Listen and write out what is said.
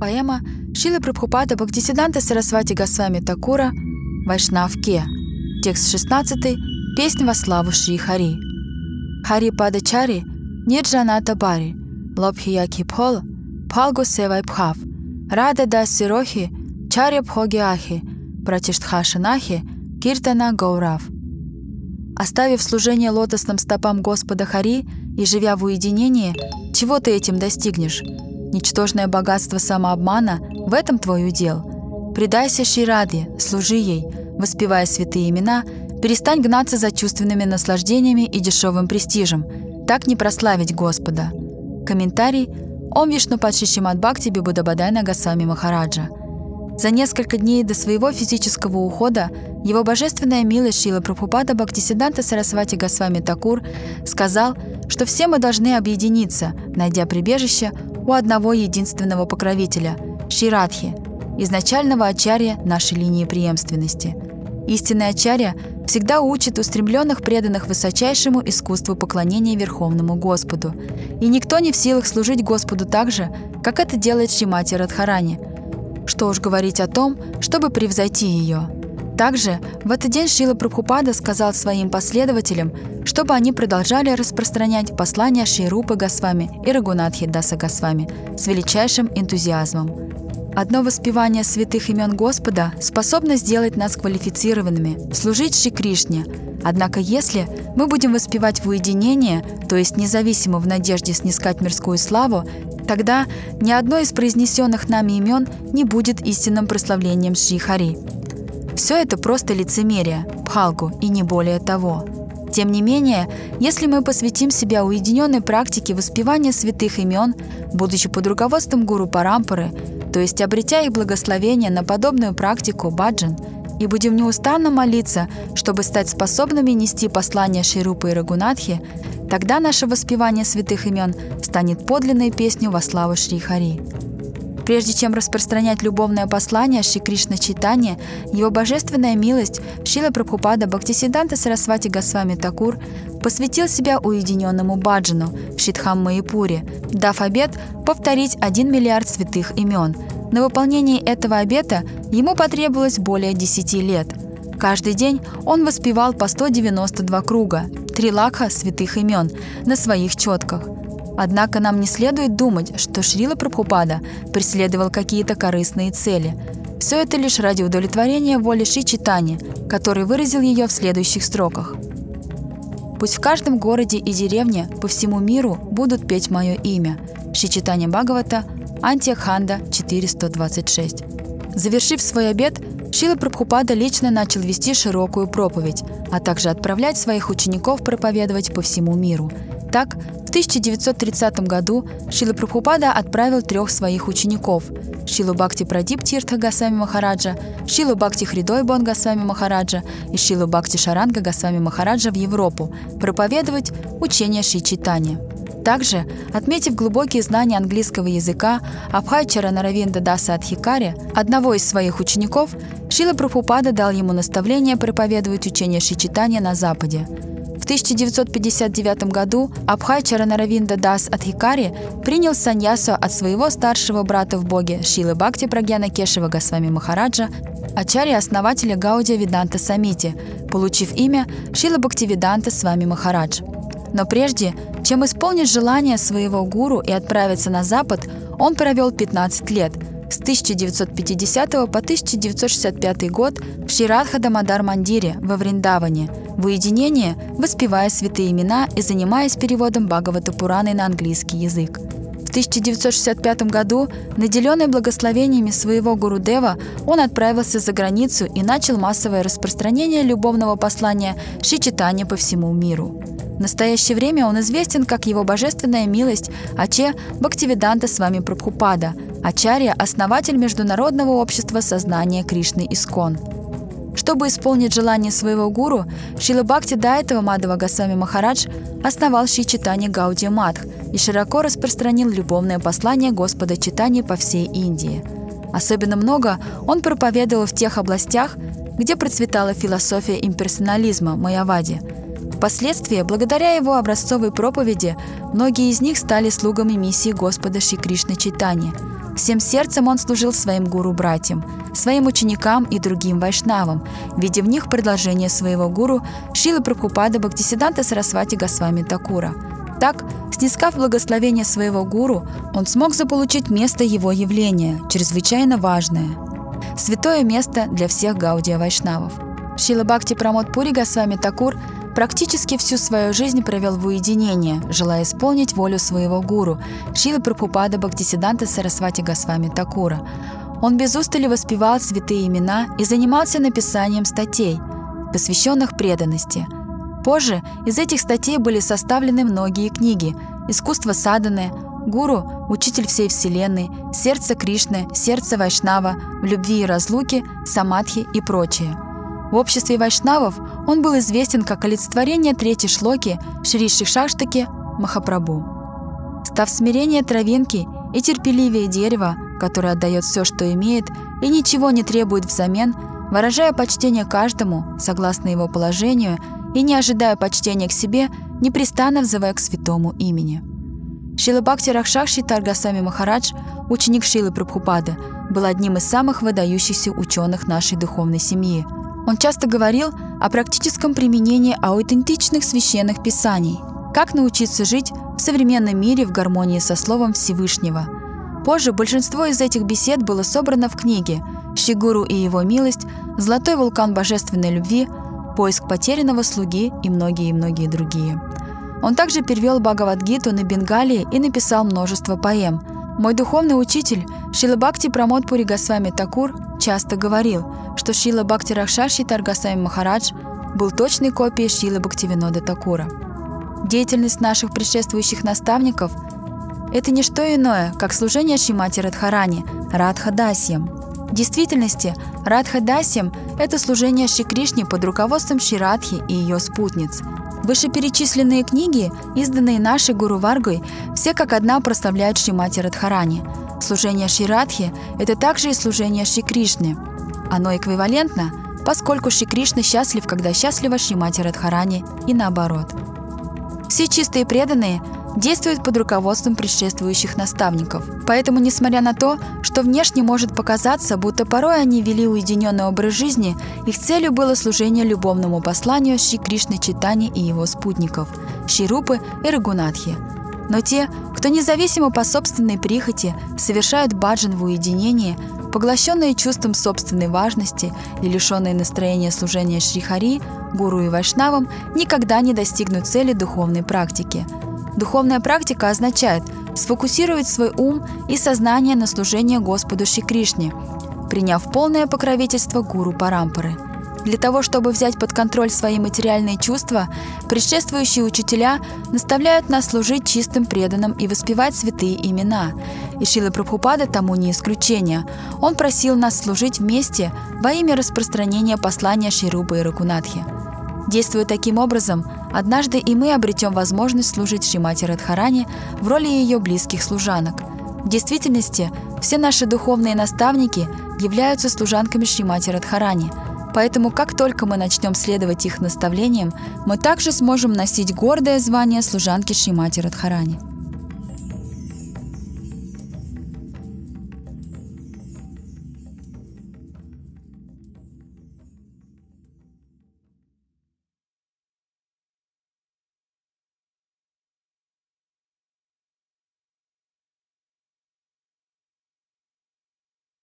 Поэма Шилы Прабхупада Бхактисиданта Сарасвати Госвами Такура «Вайшнав Ке». Текст 16. Песня во славу Шри Хари. Хари Пада Чари Ниджаната Бари Лобхия Кипхол Палгу Севай Пхав Рада Да Сирохи Чаря Пхоги Ахи Пратиштхашинахи Киртана Гаурав. Оставив служение лотосным стопам Господа Хари и живя в уединении, чего ты этим достигнешь? Ничтожное богатство самообмана – в этом твой удел. Предайся Шираде, служи ей, воспевая святые имена, перестань гнаться за чувственными наслаждениями и дешевым престижем. Так не прославить Господа. Комментарий Ом Вишну Падшишимат Бхакти Бибудабадай Нагасами Махараджа. За несколько дней до своего физического ухода его божественная милость Шила Прабхупада Бхактисиданта Сарасвати Госвами Такур сказал, что все мы должны объединиться, найдя прибежище у одного единственного покровителя – Ширадхи, изначального ачарья нашей линии преемственности. Истинный ачарья всегда учит устремленных преданных высочайшему искусству поклонения Верховному Господу. И никто не в силах служить Господу так же, как это делает Шимати Радхарани. Что уж говорить о том, чтобы превзойти ее – также в этот день Шила Прабхупада сказал своим последователям, чтобы они продолжали распространять послания Ширупы Госвами и Рагунатхи Даса Госвами с величайшим энтузиазмом. Одно воспевание святых имен Господа способно сделать нас квалифицированными, служить Шри Кришне. Однако если мы будем воспевать в уединении, то есть независимо в надежде снискать мирскую славу, тогда ни одно из произнесенных нами имен не будет истинным прославлением Шри Хари. Все это просто лицемерие, пхалгу и не более того. Тем не менее, если мы посвятим себя уединенной практике воспевания святых имен, будучи под руководством гуру Парампары, то есть обретя их благословение на подобную практику баджан, и будем неустанно молиться, чтобы стать способными нести послание Ширупы и Рагунатхи, тогда наше воспевание святых имен станет подлинной песней во славу Шри Хари. Прежде чем распространять любовное послание Шри Кришна Читания, его божественная милость Шила Прабхупада Бхактисиданта Сарасвати Госвами Такур посвятил себя уединенному баджану в Шитхам Маипуре, дав обет повторить один миллиард святых имен. На выполнение этого обета ему потребовалось более 10 лет. Каждый день он воспевал по 192 круга, три лакха святых имен на своих четках – Однако нам не следует думать, что Шрила Прабхупада преследовал какие-то корыстные цели. Все это лишь ради удовлетворения воли Ши Читани, который выразил ее в следующих строках. «Пусть в каждом городе и деревне по всему миру будут петь мое имя» Ши Читани Бхагавата, Антиаханда 426. Завершив свой обед, Шила Прабхупада лично начал вести широкую проповедь, а также отправлять своих учеников проповедовать по всему миру. Так, в 1930 году Шила Прабхупада отправил трех своих учеников – Шилу Бхакти Прадип Тиртха Гасвами Махараджа, Шилу Бхакти Хридойбон Гасвами Махараджа и Шилу Бхакти Шаранга Гасвами Махараджа в Европу проповедовать учение Шри Читания. Также, отметив глубокие знания английского языка, Абхайчара Наравинда Даса Адхикари, одного из своих учеников, Шила Прабхупада дал ему наставление проповедовать учение Шичитания на Западе. В 1959 году Абхай Чаранаравинда Дас Адхикари принял саньясу от своего старшего брата в боге Шилы Бхакти Прагьяна Кешева Госвами Махараджа, ачарья основателя Гаудия Виданта Самити, получив имя Шила Бхактивиданта Свами Махарадж. Но прежде, чем исполнить желание своего гуру и отправиться на Запад, он провел 15 лет – с 1950 по 1965 год в Ширадха Дамадар Мандире во Вриндаване, в уединении, воспевая святые имена и занимаясь переводом Бхагавата Пураны на английский язык. В 1965 году, наделенный благословениями своего Гуру Дева, он отправился за границу и начал массовое распространение любовного послания Шичитания по всему миру. В настоящее время он известен как его божественная милость Аче Бхактивиданта с вами Прабхупада, Ачарья – основатель Международного общества сознания Кришны Искон. Чтобы исполнить желание своего гуру, Шила Бхакти до этого Мадава Гасвами Махарадж основал Ши Читани Гауди Мадх и широко распространил любовное послание Господа Читани по всей Индии. Особенно много он проповедовал в тех областях, где процветала философия имперсонализма Майявади. Впоследствии, благодаря его образцовой проповеди, многие из них стали слугами миссии Господа Шри Кришны Читани – Всем сердцем он служил своим гуру-братьям, своим ученикам и другим вайшнавам, видя в них предложение своего гуру Шилы Прабхупада Бхактисиданта Сарасвати Госвами Такура. Так, снискав благословение своего гуру, он смог заполучить место его явления, чрезвычайно важное. Святое место для всех гаудия вайшнавов. Шила Бхакти Прамод Пури Госвами Такур – практически всю свою жизнь провел в уединении, желая исполнить волю своего гуру, Шилы Прабхупада Бхактисиданта Сарасвати Госвами Такура. Он без устали воспевал святые имена и занимался написанием статей, посвященных преданности. Позже из этих статей были составлены многие книги «Искусство саданы», «Гуру», «Учитель всей Вселенной», «Сердце Кришны», «Сердце Вайшнава», «В любви и разлуке», «Самадхи» и прочее – в обществе вайшнавов он был известен как олицетворение третьей шлоки Шри Шишаштаки Махапрабху. Став смирение травинки и терпеливее дерева, которое отдает все, что имеет, и ничего не требует взамен, выражая почтение каждому, согласно его положению, и не ожидая почтения к себе, непрестанно взывая к святому имени. Шила Бхакти Рахшакши Таргасами Махарадж, ученик Шилы Прабхупады, был одним из самых выдающихся ученых нашей духовной семьи – он часто говорил о практическом применении аутентичных священных писаний, как научиться жить в современном мире в гармонии со Словом Всевышнего. Позже большинство из этих бесед было собрано в книге «Шигуру и его милость», «Золотой вулкан божественной любви», «Поиск потерянного слуги» и многие-многие другие. Он также перевел Бхагавадгиту на Бенгалии и написал множество поэм. Мой духовный учитель Шилабхакти Прамод Пури Госвами Такур часто говорил, что Шила Бхакти Рахшаши Таргасами Махарадж был точной копией Шилы Бхактивинода Такура. Деятельность наших предшествующих наставников – это не что иное, как служение Шимати Радхарани, Радхадасьям. В действительности, Радхадасьям – это служение Шри Кришне под руководством Ширадхи и ее спутниц. Вышеперечисленные книги, изданные нашей Гуру Варгой, все как одна прославляют Шримати Радхарани. Служение Ширадхи – это также и служение Шри Кришне – оно эквивалентно, поскольку Шри Кришна счастлив, когда счастлива Шримати Радхарани и наоборот. Все чистые преданные действуют под руководством предшествующих наставников. Поэтому, несмотря на то, что внешне может показаться, будто порой они вели уединенный образ жизни, их целью было служение любовному посланию Шри Кришны Читани и его спутников – Ширупы и Рагунатхи. Но те, кто независимо по собственной прихоти совершают баджан в уединении, Поглощенные чувством собственной важности и лишенные настроения служения Шрихари, гуру и вайшнавам, никогда не достигнут цели духовной практики. Духовная практика означает сфокусировать свой ум и сознание на служении Господу Шри Кришне, приняв полное покровительство гуру Парампары – для того, чтобы взять под контроль свои материальные чувства, предшествующие учителя наставляют нас служить чистым преданным и воспевать святые имена. И Шила Прабхупада тому не исключение. Он просил нас служить вместе во имя распространения послания Ширубы и Ракунатхи. Действуя таким образом, однажды и мы обретем возможность служить Шримати Радхарани в роли ее близких служанок. В действительности, все наши духовные наставники являются служанками Шримати Радхарани – Поэтому как только мы начнем следовать их наставлениям, мы также сможем носить гордое звание служанки Шримати Радхарани.